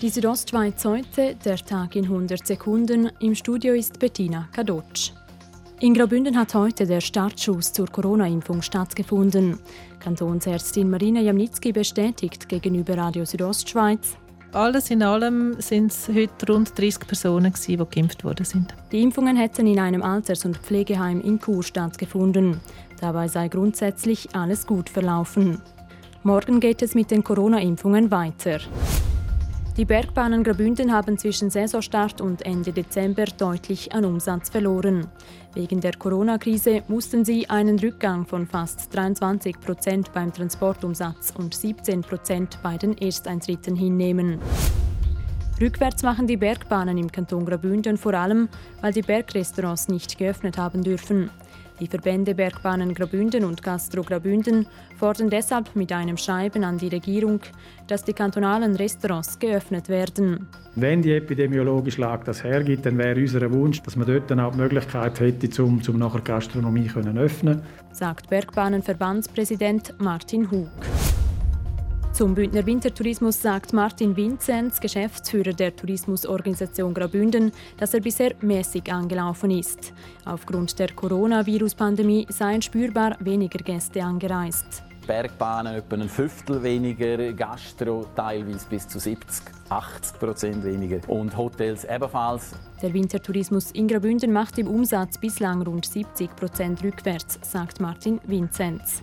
Die Südostschweiz heute, der Tag in 100 Sekunden. Im Studio ist Bettina Kadotsch. In Graubünden hat heute der Startschuss zur Corona-Impfung stattgefunden. Kantonsärztin Marina Jamnitzki bestätigt gegenüber Radio Südostschweiz. Alles in allem sind es heute rund 30 Personen, die geimpft worden sind. Die Impfungen hätten in einem Alters- und Pflegeheim in Chur stattgefunden. Dabei sei grundsätzlich alles gut verlaufen. Morgen geht es mit den Corona-Impfungen weiter. Die Bergbahnen Graubünden haben zwischen Saisonstart und Ende Dezember deutlich an Umsatz verloren. Wegen der Corona-Krise mussten sie einen Rückgang von fast 23 Prozent beim Transportumsatz und 17 Prozent bei den Ersteintritten hinnehmen. Rückwärts machen die Bergbahnen im Kanton Graubünden vor allem, weil die Bergrestaurants nicht geöffnet haben dürfen. Die Verbände Bergbahnen Graubünden und Gastro Graubünden fordern deshalb mit einem Schreiben an die Regierung, dass die kantonalen Restaurants geöffnet werden. Wenn die epidemiologische Lage das hergibt, dann wäre unser Wunsch, dass man dort dann auch die Möglichkeit hätte, um, um nachher Gastronomie zu öffnen, sagt Bergbahnenverbandspräsident Martin Hug. Zum Bündner Wintertourismus sagt Martin Vinzenz, Geschäftsführer der Tourismusorganisation Graubünden, dass er bisher mäßig angelaufen ist. Aufgrund der Coronavirus-Pandemie seien spürbar weniger Gäste angereist. Bergbahnen etwa ein Fünftel weniger, Gastro teilweise bis zu 70, 80 Prozent weniger und Hotels ebenfalls. Der Wintertourismus in Graubünden macht im Umsatz bislang rund 70 Prozent rückwärts, sagt Martin Vinzenz.